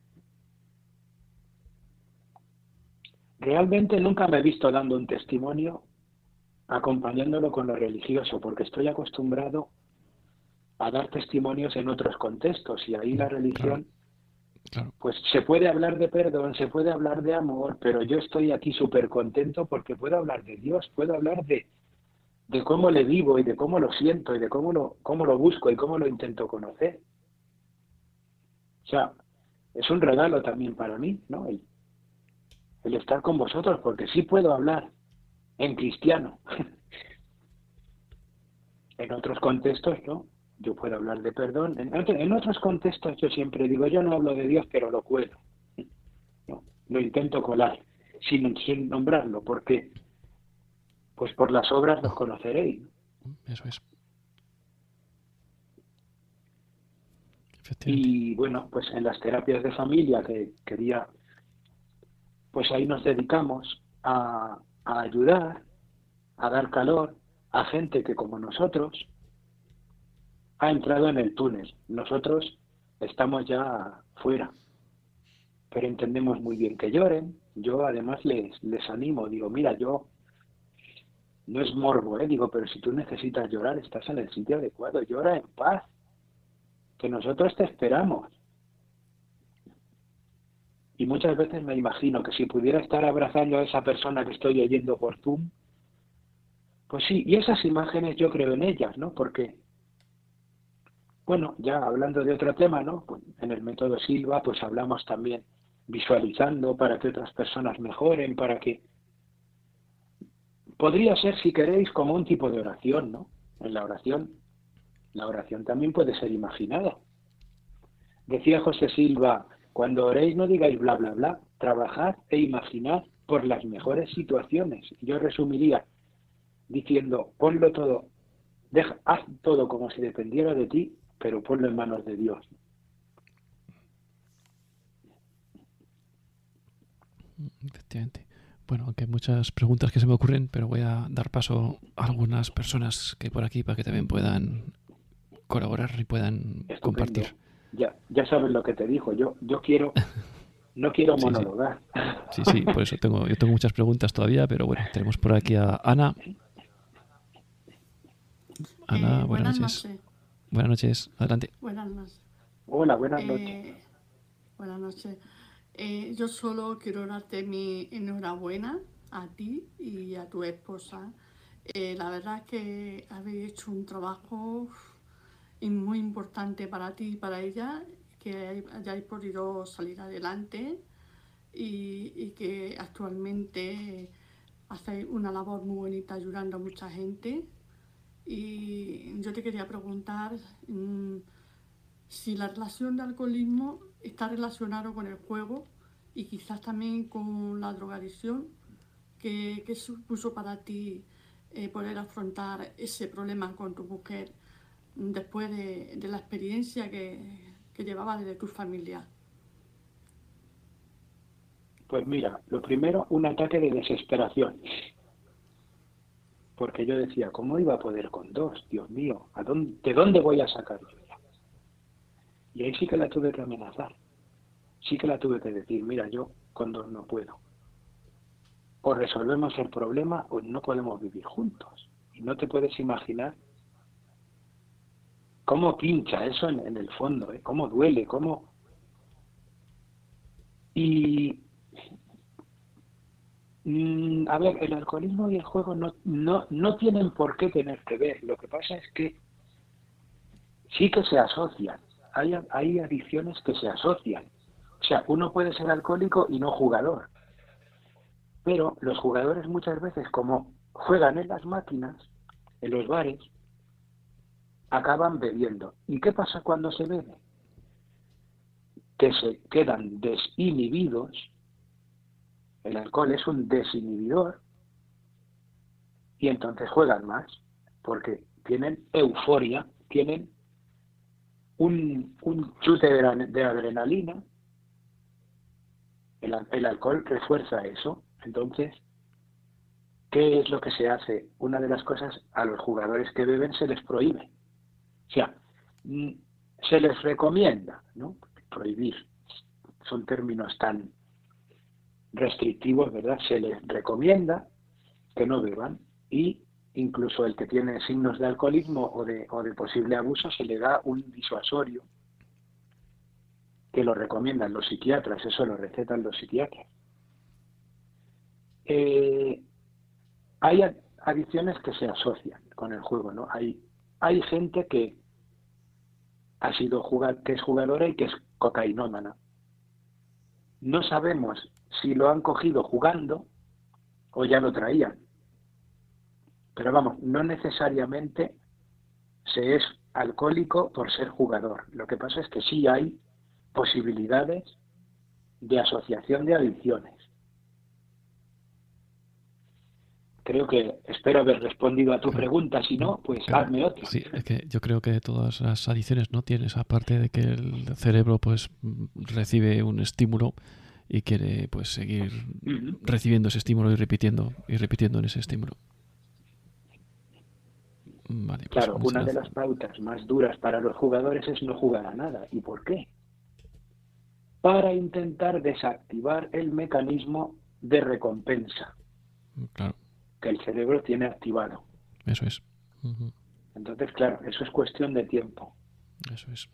Realmente nunca me he visto dando un testimonio acompañándolo con lo religioso, porque estoy acostumbrado dar testimonios en otros contextos y ahí la religión, pues se puede hablar de perdón, se puede hablar de amor, pero yo estoy aquí súper contento porque puedo hablar de Dios, puedo hablar de, de cómo le vivo y de cómo lo siento y de cómo lo, cómo lo busco y cómo lo intento conocer. O sea, es un regalo también para mí, ¿no? El, el estar con vosotros, porque sí puedo hablar en cristiano. <laughs> en otros contextos, ¿no? Yo puedo hablar de perdón. En, otros contextos yo siempre digo, yo no hablo de Dios, pero lo. No, lo intento colar, sin, sin nombrarlo, porque pues por las obras los conoceréis. Eso es. Y bueno, pues en las terapias de familia que quería, pues ahí nos dedicamos a, a ayudar, a dar calor a gente que como nosotros ha entrado en el túnel. Nosotros estamos ya fuera, pero entendemos muy bien que lloren. Yo además les, les animo, digo, mira, yo no es morbo, ¿eh? digo, pero si tú necesitas llorar, estás en el sitio adecuado, llora en paz, que nosotros te esperamos. Y muchas veces me imagino que si pudiera estar abrazando a esa persona que estoy oyendo por Zoom, pues sí, y esas imágenes yo creo en ellas, ¿no? Porque, bueno, ya hablando de otro tema, ¿no? Pues en el método Silva, pues hablamos también visualizando para que otras personas mejoren, para que... Podría ser, si queréis, como un tipo de oración, ¿no? En la oración, la oración también puede ser imaginada. Decía José Silva, cuando oréis no digáis bla, bla, bla, trabajad e imaginad por las mejores situaciones. Yo resumiría diciendo, ponlo todo, deja, haz todo como si dependiera de ti, pero ponlo en manos de Dios. Efectivamente. Bueno, aunque hay muchas preguntas que se me ocurren, pero voy a dar paso a algunas personas que hay por aquí para que también puedan colaborar y puedan compartir ya, ya sabes lo que te dijo. Yo, yo quiero, <laughs> no quiero monologar. Sí. sí, por eso tengo, yo tengo muchas preguntas todavía, pero bueno, tenemos por aquí a Ana. Ana, eh, buenas, noches. Buenas noches, adelante. Buenas noches. Hola, buenas eh, noches. buenas noches. Eh, yo solo quiero darte mi enhorabuena a ti y a tu esposa. la verdad es que habéis hecho un trabajo y muy importante para ti y para ella que hayáis podido salir adelante y, que actualmente hacéis una labor muy bonita ayudando a mucha gente. Y yo te quería preguntar mm, si la relación de alcoholismo está relacionado con el juego y quizás también con la drogadicción. ¿Qué, supuso para ti eh, poder afrontar ese problema con tu mujer? después de, la experiencia que, que llevaba desde tu familia? Pues mira, lo primero, un ataque de desesperación. Porque yo decía, ¿cómo iba a poder con dos? Dios mío, ¿a dónde, ¿de dónde voy a sacar yo Y ahí sí que la tuve que amenazar. Sí que la tuve que decir, mira, yo con dos no puedo. O resolvemos el problema o no podemos vivir juntos. Y no te puedes imaginar cómo pincha eso en, el fondo, ¿eh? cómo duele, cómo... Y... Mm, a ver, el alcoholismo y el juego no, no, no tienen por qué tener que ver. Lo que pasa es que sí que se asocian. Hay, hay adicciones que se asocian. O sea, uno puede ser alcohólico y no jugador. Pero los jugadores muchas veces, como juegan en las máquinas, en los bares, acaban bebiendo. ¿Y qué pasa cuando se bebe? Que se quedan desinhibidos. El alcohol es un desinhibidor y entonces juegan más porque tienen euforia, tienen un, un chute de, adrenalina. El, el alcohol refuerza eso. Entonces, ¿qué es lo que se hace? Una de las cosas a los jugadores que beben se les prohíbe o sea, mm, se les recomienda, ¿no? Prohibir. Son términos tan restrictivos, ¿verdad? Se les recomienda que no beban y incluso el que tiene signos de alcoholismo o de, o de posible abuso se le da un disuasorio que lo recomiendan los psiquiatras, eso lo recetan los psiquiatras. Eh, hay adicciones que se asocian con el juego, ¿no? Hay, hay gente que ha sido que es jugadora y que es cocainómana. No sabemos si lo han cogido jugando o ya lo traían. Pero vamos, no necesariamente se es alcohólico por ser jugador. Lo que pasa es que sí hay posibilidades de asociación de adicciones. Creo que espero haber respondido a tu pregunta, si no, pues hazme otra. Sí, es que yo creo que todas las adicciones no tienen esa parte de que el cerebro pues recibe un estímulo y quiere pues seguir recibiendo ese estímulo y repitiendo y repitiendo en ese estímulo. Vale, pues claro, una de las pautas más duras para los jugadores es no jugar a nada. ¿Y por qué? Para intentar desactivar el mecanismo de recompensa que el cerebro tiene activado. Eso es. Entonces, claro, eso es cuestión de tiempo. Eso es.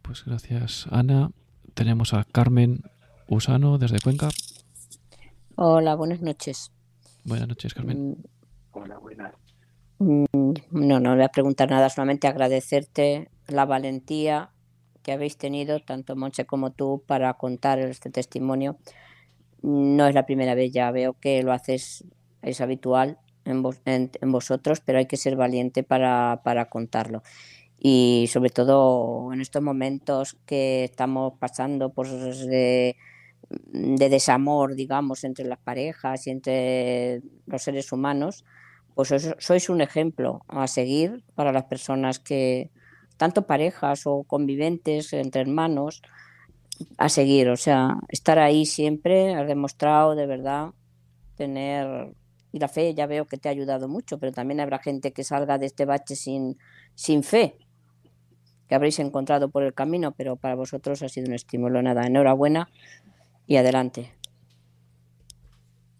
Pues gracias, Ana. Tenemos a Carmen Usano desde Cuenca. Hola, buenas noches. Buenas noches, Carmen. Mm. Hola, buenas. Mm, no, no voy a preguntar nada, solamente agradecerte la valentía que habéis tenido, tanto Monche como tú, para contar este testimonio. No es la primera vez, ya veo que lo haces, es habitual en, en, vosotros, pero hay que ser valiente para, para contarlo y sobre todo en estos momentos que estamos pasando pues, de, de, desamor, digamos, entre las parejas y entre los seres humanos, pues sois un ejemplo a seguir para las personas que, tanto parejas o conviventes entre hermanos, a seguir. O sea, estar ahí siempre, has demostrado de verdad tener... Y la fe ya veo que te ha ayudado mucho, pero también habrá gente que salga de este bache sin, sin fe que habréis encontrado por el camino, pero para vosotros ha sido un estímulo. Nada, enhorabuena y adelante.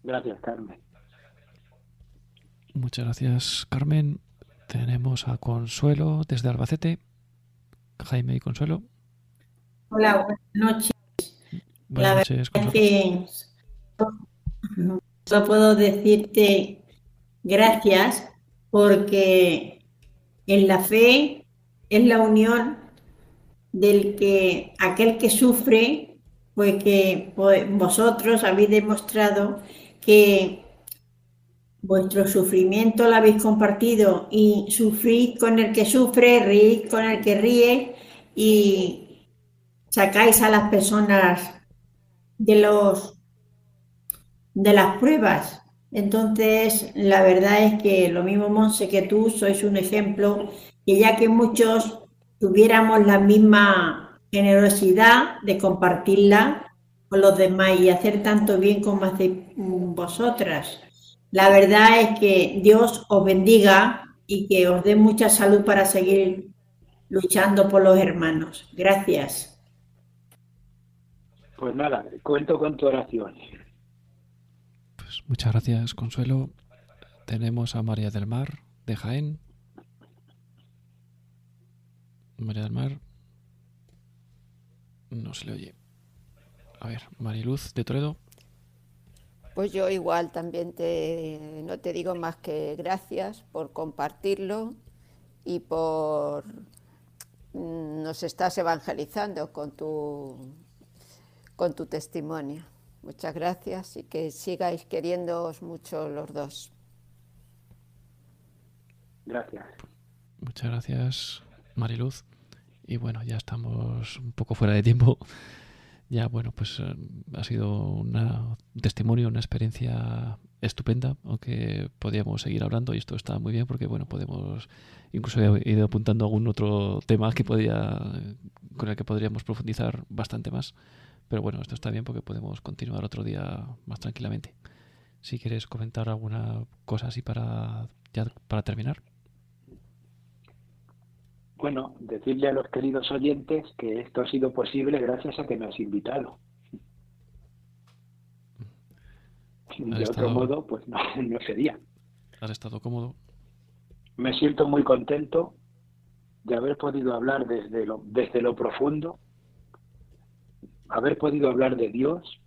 Gracias, Carmen. Muchas gracias, Carmen. Tenemos a Consuelo desde Albacete. Jaime y Consuelo. Hola, buenas noches. Buenas noches, Consuelo. solo puedo decirte gracias porque en la fe es la unión del que aquel que sufre, pues que vosotros habéis demostrado que vuestro sufrimiento lo habéis compartido y sufrís con el que sufre, reís con el que ríe y sacáis a las personas de los de las pruebas. Entonces, la verdad es que lo mismo Monse que tú sois un ejemplo que ya que muchos tuviéramos la misma generosidad de compartirla con los demás y hacer tanto bien como hacéis vosotras. La verdad es que Dios os bendiga y que os dé mucha salud para seguir luchando por los hermanos. Gracias. Pues nada, cuento con tu oración. Pues muchas gracias, Consuelo. Tenemos a María del Mar de Jaén. María del Mar. No se le oye. A ver, Mariluz de Toledo. Pues yo igual también te, no te digo más que gracias por compartirlo y por mm, nos estás evangelizando con tu con tu testimonio. Muchas gracias y que sigáis queriéndoos mucho los dos. Gracias. Muchas gracias. Mariluz. Y bueno, ya estamos un poco fuera de tiempo. Ya, bueno, pues eh, ha sido un testimonio, una experiencia estupenda, aunque podíamos seguir hablando y esto está muy bien porque, bueno, podemos, incluso he ido apuntando algún otro tema que podía, con el que podríamos profundizar bastante más. Pero bueno, esto está bien porque podemos continuar otro día más tranquilamente. Si quieres comentar alguna cosa así para, ya, para terminar. Bueno, decirle a los queridos oyentes que esto ha sido posible gracias a que me has invitado. De otro modo, pues no, <laughs> no sería. ¿Has estado cómodo? Me siento muy contento de haber podido hablar desde lo, desde lo profundo, haber podido hablar de Dios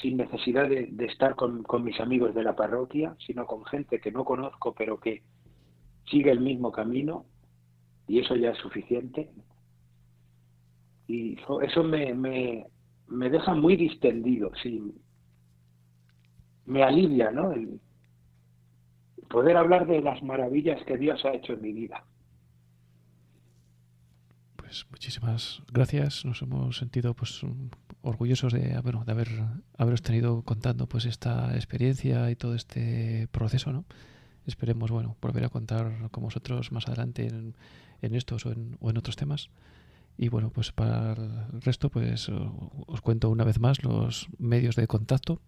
sin necesidad de, estar con, con, mis amigos de la parroquia, sino con gente que no conozco pero que sigue el mismo camino y eso ya es suficiente. Y eso me, me, me deja muy distendido, sí. Me alivia, ¿no? El poder hablar de las maravillas que Dios ha hecho en mi vida. Pues muchísimas gracias. Nos hemos sentido pues orgullosos de, bueno, de haber haberos tenido contando pues esta experiencia y todo este proceso, ¿no? Esperemos, bueno, volver a contar con vosotros más adelante en, en estos o en, otros temas. Y bueno, pues para el resto, pues os cuento una vez más los medios de contacto,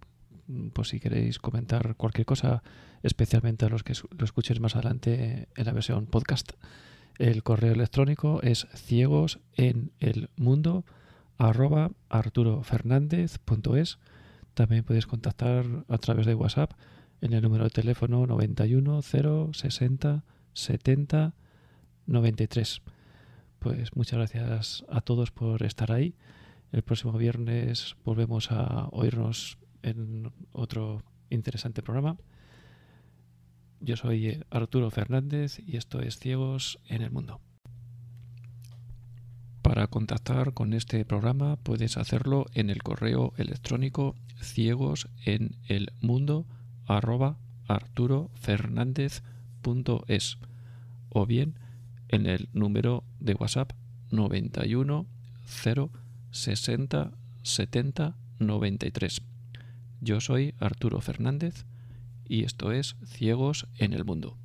pues si queréis comentar cualquier cosa, especialmente a los que lo escuchen más adelante en la versión podcast. El correo electrónico es ciegos en el mundo arroba. También podéis contactar a través de WhatsApp en el número de teléfono 91 0 60 70 93. Pues muchas gracias a todos por estar ahí. El próximo viernes volvemos a oírnos en otro interesante programa. Yo soy Arturo Fernández y esto es Ciegos en el Mundo. Para contactar con este programa puedes hacerlo en el correo electrónico ciegos en el mundo arroba arturofernandez.es o bien en el número de WhatsApp 91 0 60 70 93. Yo soy Arturo Fernández y esto es Ciegos en el Mundo.